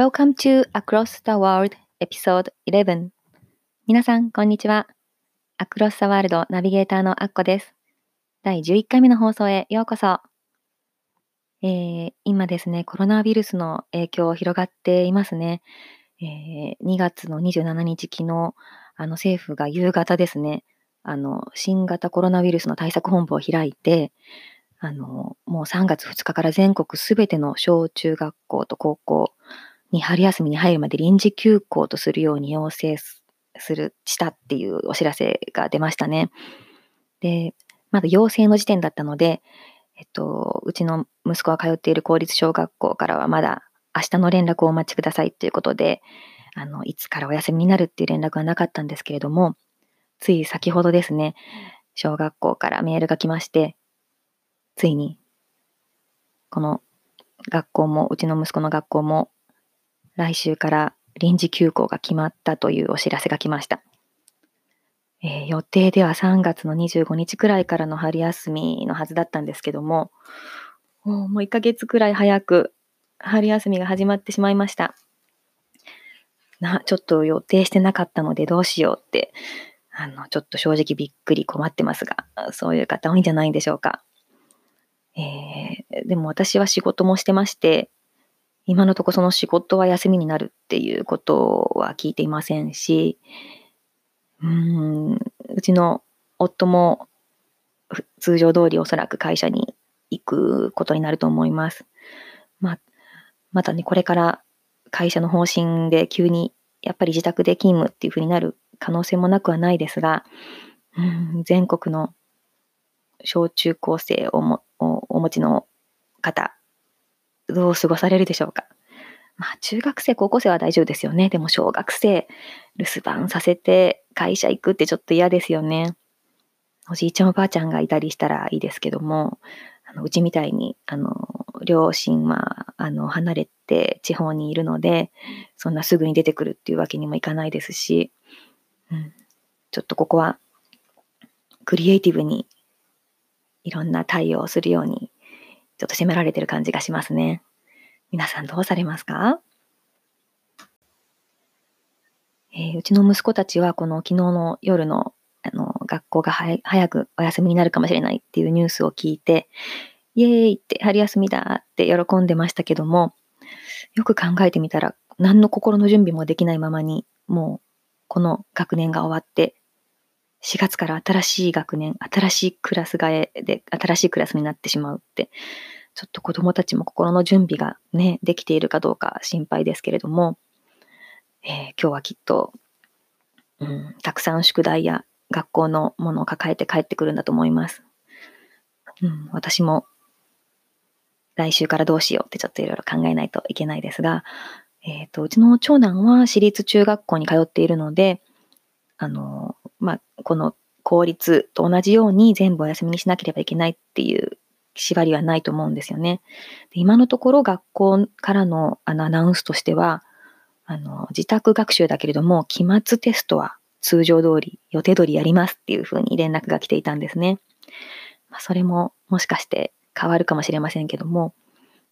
Welcome to Across the World Episode 11皆さん、こんにちは。アクロス・ザ・ワールドナビゲーターのアッコです。第11回目の放送へようこそ。えー、今ですね、コロナウイルスの影響広がっていますね。えー、2月の27日昨日、あの政府が夕方ですね、あの、新型コロナウイルスの対策本部を開いて、あの、もう3月2日から全国すべての小中学校と高校に春休みに入るまで臨時休校とするように要請する、したっていうお知らせが出ましたね。で、まだ要請の時点だったので、えっと、うちの息子が通っている公立小学校からはまだ明日の連絡をお待ちくださいということで、あの、いつからお休みになるっていう連絡はなかったんですけれども、つい先ほどですね、小学校からメールが来まして、ついに、この学校も、うちの息子の学校も、来週から臨時休校が決まったというお知らせが来ました。えー、予定では3月の25日くらいからの春休みのはずだったんですけども、もう1ヶ月くらい早く春休みが始まってしまいました。な、ちょっと予定してなかったのでどうしようって、あの、ちょっと正直びっくり困ってますが、そういう方多いんじゃないんでしょうか。えー、でも私は仕事もしてまして、今のところその仕事は休みになるっていうことは聞いていませんし、うん、うちの夫も通常通りおそらく会社に行くことになると思います。ま、またね、これから会社の方針で急にやっぱり自宅で勤務っていうふうになる可能性もなくはないですが、うん、全国の小中高生をお持ちの方、どう過ごされるでしょうか？まあ、中学生、高校生は大丈夫ですよね。でも小学生、留守番させて会社行くってちょっと嫌ですよね。おじいちゃんおばあちゃんがいたりしたらいいですけども、あのうちみたいに、あの、両親は、あの、離れて地方にいるので、そんなすぐに出てくるっていうわけにもいかないですし、うん、ちょっとここは、クリエイティブにいろんな対応をするように、ちょっと責められてる感じがしますね。皆さんどうされますか？えー、うちの息子たちはこの昨日の夜のあの学校が早くお休みになるかもしれないっていうニュースを聞いて、イエーイって春休みだって喜んでましたけども、よく考えてみたら何の心の準備もできないままに、もうこの学年が終わって、4月から新しい学年、新しいクラス替えで、新しいクラスになってしまうって、ちょっと子供たちも心の準備がね、できているかどうか心配ですけれども、えー、今日はきっと、うん、たくさん宿題や学校のものを抱えて帰ってくるんだと思います。うん、私も来週からどうしようってちょっといろいろ考えないといけないですが、えっ、ー、と、うちの長男は私立中学校に通っているので、あの、まあ、この公立と同じように全部お休みにしなければいけないっていう縛りはないと思うんですよね。で今のところ学校からのあのアナウンスとしては、あの、自宅学習だけれども、期末テストは通常通り、予定通りやりますっていうふうに連絡が来ていたんですね。まあ、それももしかして変わるかもしれませんけども、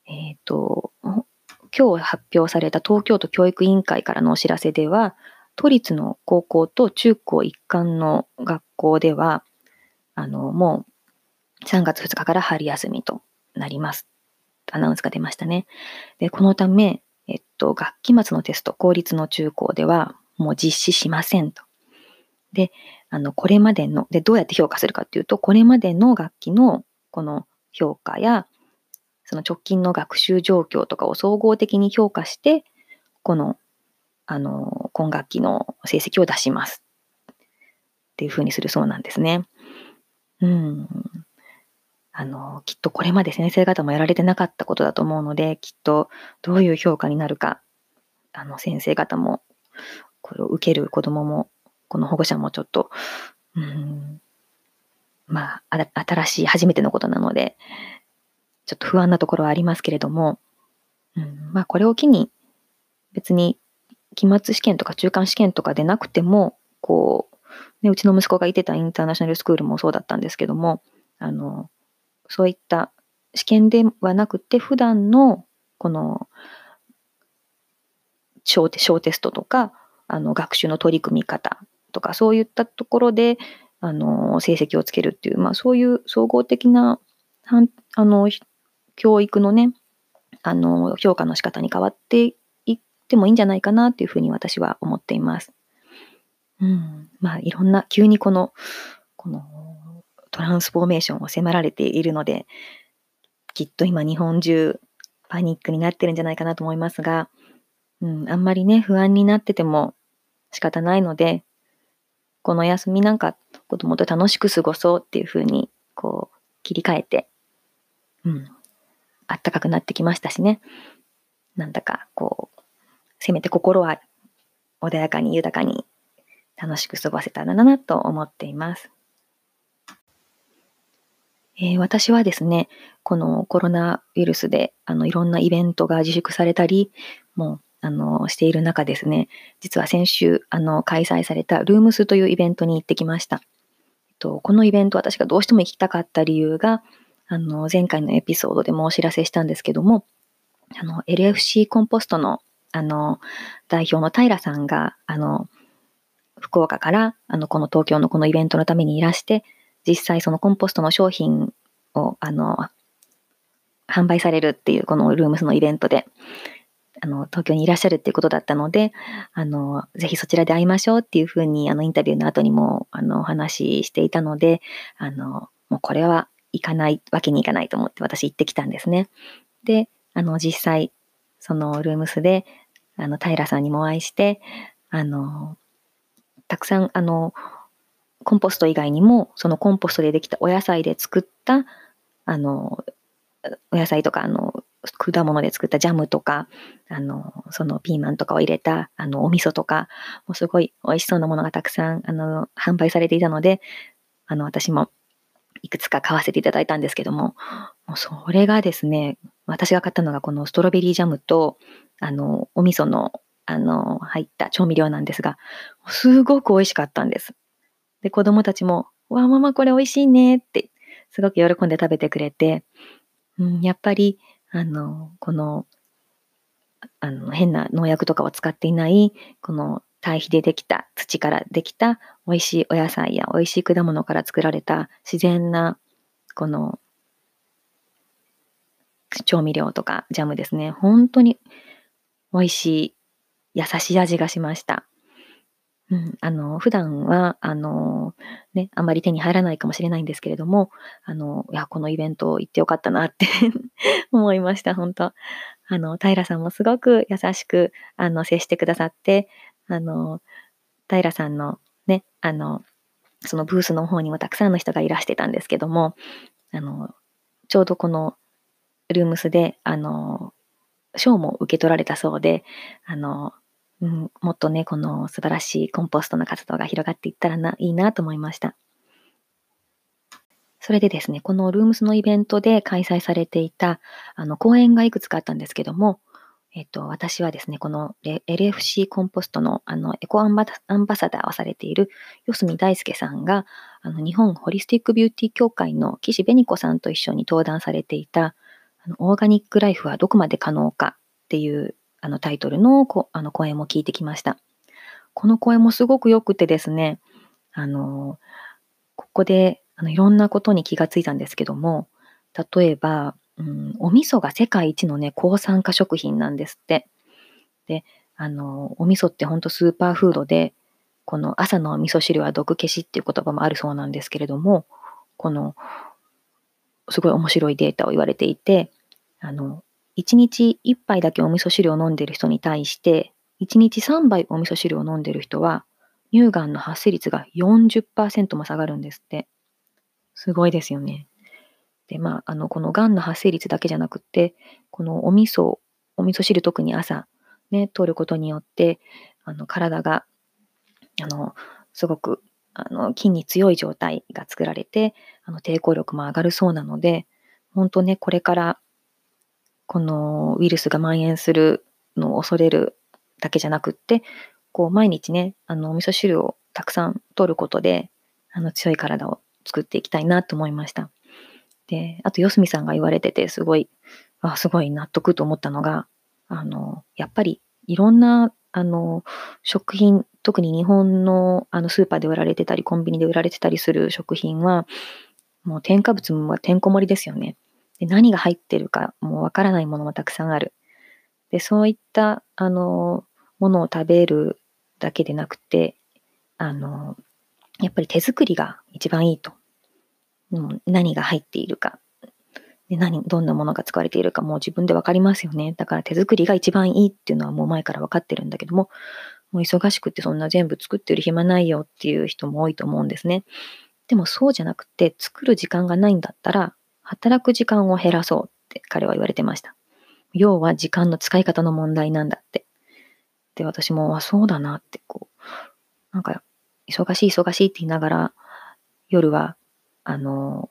えっ、ー、と、今日発表された東京都教育委員会からのお知らせでは、都立の高校と中高一貫の学校では、あの、もう3月2日から春休みとなります。アナウンスが出ましたね。で、このため、えっと、学期末のテスト、公立の中高ではもう実施しませんと。で、あの、これまでの、で、どうやって評価するかっていうと、これまでの学期のこの評価や、その直近の学習状況とかを総合的に評価して、この、あの、今学期の成績を出します。っていうふうにするそうなんですね。うん。あの、きっとこれまで先生方もやられてなかったことだと思うので、きっとどういう評価になるか、あの先生方も、これを受ける子供も、この保護者もちょっと、うん、まあ、新しい初めてのことなので、ちょっと不安なところはありますけれども、うん、まあこれを機に別に期末試験とか中間試験とかでなくても、こう、ね、うちの息子がいてたインターナショナルスクールもそうだったんですけども、あの、そういった試験ではなくて、普段のこの小テストとか、あの学習の取り組み方とか、そういったところで、あの、成績をつけるっていう、まあそういう総合的な、あの、教育のね、あの、評価の仕方に変わってってもいいんじゃないかなっていうふうに私は思っています。うん。まあいろんな、急にこの、このトランスフォーメーションを迫られているので、きっと今日本中パニックになってるんじゃないかなと思いますが、うん、あんまりね、不安になってても仕方ないので、この休みなんか子供と楽しく過ごそうっていうふうに、こう、切り替えて、うん、あったかくなってきましたしね。なんだか、こう、せめて心は穏やかに豊かに楽しく過ごせたらなと思っています。えー、私はですね、このコロナウイルスであのいろんなイベントが自粛されたり、もうあのしている中ですね、実は先週あの開催されたルームスというイベントに行ってきました。えっと、このイベント私がどうしても行きたかった理由が、あの前回のエピソードでもお知らせしたんですけども、あの LFC コンポストのあの代表の平さんがあの福岡からあのこの東京のこのイベントのためにいらして、実際そのコンポストの商品をあの販売されるっていうこのルームスのイベントで、あの東京にいらっしゃるっていうことだったので、あのぜひそちらで会いましょうっていうふうにあのインタビューの後にもあのお話ししていたので、あのもうこれは行かないわけにいかないと思って私行ってきたんですね。で、あの実際そのルームスであの平さんにもお会いして、あのたくさん、あの、コンポスト以外にも、そのコンポストでできたお野菜で作った、あの、お野菜とか、あの、果物で作ったジャムとか、あの、そのピーマンとかを入れた、あの、お味噌とか、もうすごい美味しそうなものがたくさん、あの、販売されていたので、あの、私もいくつか買わせていただいたんですけども、もうそれがですね、私が買ったのがこのストロベリージャムと、あの、お味噌のあの、入った調味料なんですが、すごく美味しかったんです。で、子供たちも、わあ、ママこれ美味しいねって、すごく喜んで食べてくれて、うん、やっぱり、あの、この、あの、変な農薬とかを使っていない、この堆肥でできた、土からできた美味しいお野菜や美味しい果物から作られた自然な、この、調味料とかジャムですね。本当に美味しい優しい味がしました。うん、あの、普段は、あの、ね、あまり手に入らないかもしれないんですけれども、あの、いや、このイベント行ってよかったなって 思いました、本当あの、平さんもすごく優しく、あの、接してくださって、あの、平さんのね、あの、そのブースの方にもたくさんの人がいらしてたんですけども、あの、ちょうどこのルームスで、あの、賞も受け取られたそうで、あの、うん、もっとね、この素晴らしいコンポストの活動が広がっていったらな、いいなと思いました。それでですね、このルームスのイベントで開催されていた、あの、講演がいくつかあったんですけども、えっと、私はですね、この LFC コンポストのあのエコアンバサダーをされている四隅大輔さんが、あの日本ホリスティックビューティー協会の岸紅子さんと一緒に登壇されていた、オーガニックライフはどこまで可能かっていうあのタイトルのこあの講演も聞いてきました。この講演もすごく良くてですね、あの、ここであのいろんなことに気がついたんですけども、例えば、うん、お味噌が世界一のね、抗酸化食品なんですって。で、あの、お味噌ってほんとスーパーフードで、この朝の味噌汁は毒消しっていう言葉もあるそうなんですけれども、この、すごい面白いデータを言われていて、あの、1日1杯だけお味噌汁を飲んでる人に対して、1日3杯お味噌汁を飲んでる人は、乳がんの発生率が40%も下がるんですって。すごいですよね。で、まあ、あの、このがんの発生率だけじゃなくって、このお味噌、お味噌汁特に朝ね、取ることによって、あの、体が、あの、すごく、あの、筋に強い状態が作られて、あの、抵抗力も上がるそうなので、本当ね、これから、このウイルスが蔓延するのを恐れるだけじゃなくって、こう、毎日ね、あの、お味噌汁をたくさん取ることで、あの、強い体を作っていきたいなと思いました。で、あと、四隅さんが言われてて、すごい、あ、すごい納得と思ったのが、あの、やっぱりいろんな、あの、食品、特に日本のあのスーパーで売られてたり、コンビニで売られてたりする食品は、もう添加物もてんこ盛りですよね。で何が入ってるかもうわからないものもたくさんある。で、そういった、あの、ものを食べるだけでなくて、あの、やっぱり手作りが一番いいと。何が入っているか。で何、どんなものが使われているかもう自分でわかりますよね。だから手作りが一番いいっていうのはもう前から分かってるんだけども、もう忙しくてそんな全部作ってる暇ないよっていう人も多いと思うんですね。でもそうじゃなくて、作る時間がないんだったら、働く時間を減らそうって彼は言われてました。要は時間の使い方の問題なんだって。で、私も、あ、そうだなって、こう、なんか、忙しい忙しいって言いながら、夜は、あの、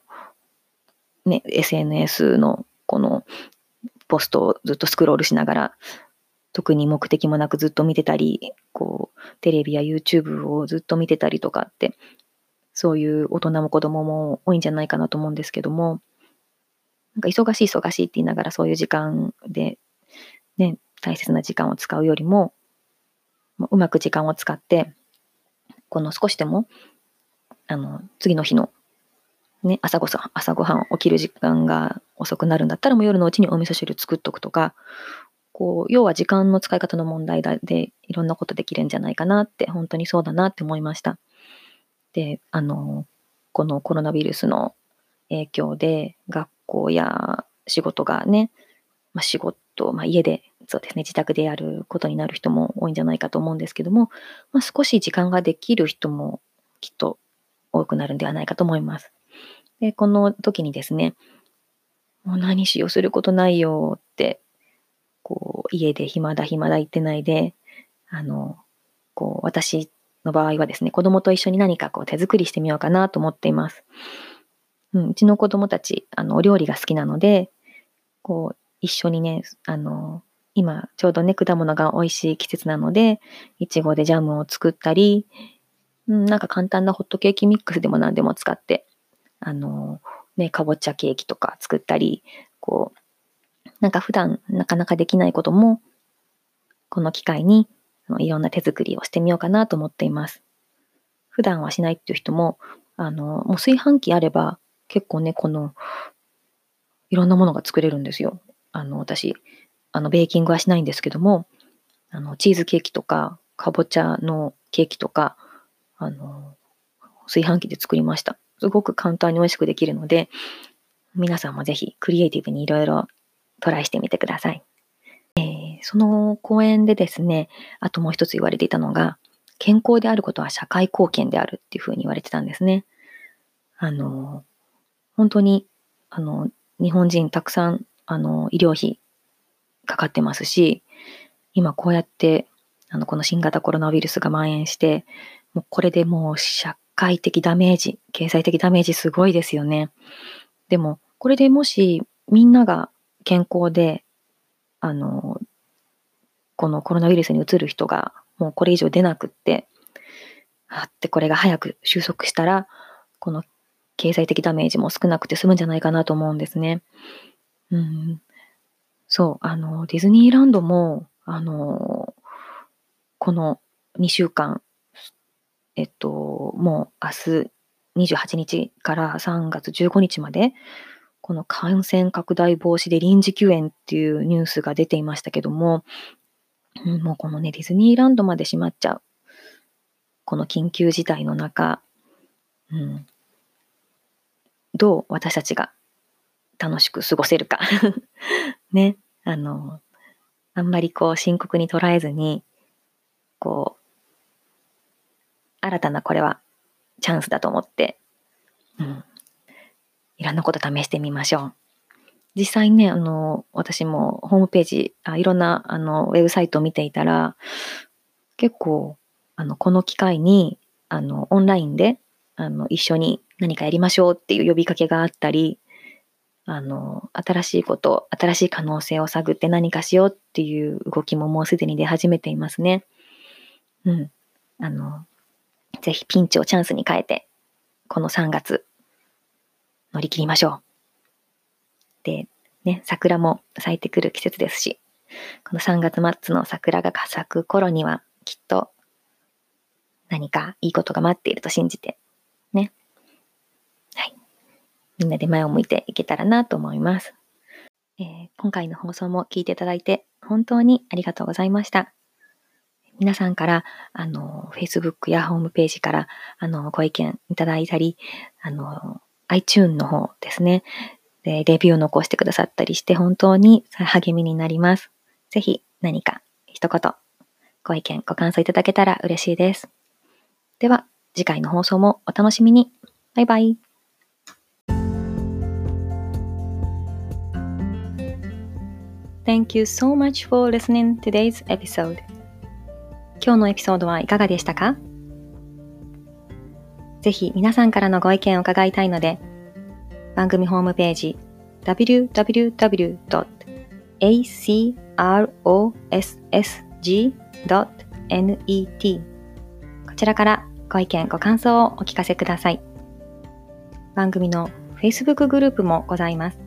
ね、SNS のこのポストをずっとスクロールしながら、特に目的もなくずっと見てたり、こう、テレビや YouTube をずっと見てたりとかって、そういう大人も子供も多いんじゃないかなと思うんですけども、なんか忙しい忙しいって言いながらそういう時間で、ね、大切な時間を使うよりも、うまく時間を使って、この少しでも、あの、次の日の、ね、朝ごさ、朝ごはん起きる時間が遅くなるんだったらもう夜のうちにお味噌汁作っとくとか、こう、要は時間の使い方の問題でいろんなことできるんじゃないかなって、本当にそうだなって思いました。で、あの、このコロナウイルスの影響で学校や仕事がね、まあ、仕事、まあ、家でそうですね、自宅でやることになる人も多いんじゃないかと思うんですけども、まあ、少し時間ができる人もきっと多くなるんではないかと思います。で、この時にですね、もう何しようすることないよって、こう、家で暇だ暇だ言ってないで、あの、こう、私の場合はですね、子供と一緒に何かこう手作りしてみようかなと思っています。うん、うちの子供たち、あの、お料理が好きなので、こう、一緒にね、あの、今ちょうどね、果物が美味しい季節なので、いちごでジャムを作ったり、うん、なんか簡単なホットケーキミックスでも何でも使って、あの、ね、かぼちゃケーキとか作ったり、こう、なんか普段なかなかできないことも、この機会にいろんな手作りをしてみようかなと思っています。普段はしないっていう人も、あの、もう炊飯器あれば結構ね、この、いろんなものが作れるんですよ。あの、私、あの、ベーキングはしないんですけども、あの、チーズケーキとか、かぼちゃのケーキとか、あの、炊飯器で作りました。すごく簡単に美味しくできるので、皆さんもぜひクリエイティブにいろいろトライしてみてください。えー、その講演でですね、あともう一つ言われていたのが、健康であることは社会貢献であるっていうふうに言われてたんですね。あの、本当に、あの、日本人たくさん、あの、医療費かかってますし、今こうやって、あの、この新型コロナウイルスが蔓延して、もうこれでもう社会的ダメージ、経済的ダメージすごいですよね。でも、これでもしみんなが健康で、あの、このコロナウイルスにうつる人がもうこれ以上出なくって、あってこれが早く収束したら、この経済的ダメージも少なくて済むんじゃないかなと思うんですね。うん、そう、あの、ディズニーランドも、あの、この2週間、えっと、もう明日28日から3月15日まで、この感染拡大防止で臨時休園っていうニュースが出ていましたけども、もうこのね、ディズニーランドまで閉まっちゃう。この緊急事態の中、うん、どう私たちが楽しく過ごせるか ね。あの、あんまりこう深刻に捉えずに、こう、新たなこれはチャンスだと思って、うん。いろんなこと試してみましょう。実際ね、あの、私もホームページ、あいろんな、あの、ウェブサイトを見ていたら、結構、あの、この機会に、あの、オンラインで、あの、一緒に何かやりましょうっていう呼びかけがあったり、あの、新しいこと、新しい可能性を探って何かしようっていう動きももうすでに出始めていますね。うん。あの、ぜひピンチをチャンスに変えて、この3月、乗り切りましょう。で、ね、桜も咲いてくる季節ですし、この3月末の桜が咲く頃には、きっと何かいいことが待っていると信じて、みんなで前を向いていけたらなと思います。えー、今回の放送も聞いていただいて本当にありがとうございました。皆さんから、あの、Facebook やホームページから、あの、ご意見いただいたり、あの、iTune の方ですね。で、レビューを残してくださったりして、本当に励みになります。ぜひ何か一言、ご意見、ご感想いただけたら嬉しいです。では、次回の放送もお楽しみに。バイバイ。Thank you so much for listening today's episode. 今日のエピソードはいかがでしたか？ぜひ皆さんからのご意見を伺いたいので、番組ホームページ www.acrossg.net こちらからご意見、ご感想をお聞かせください。番組の Facebook グループもございます。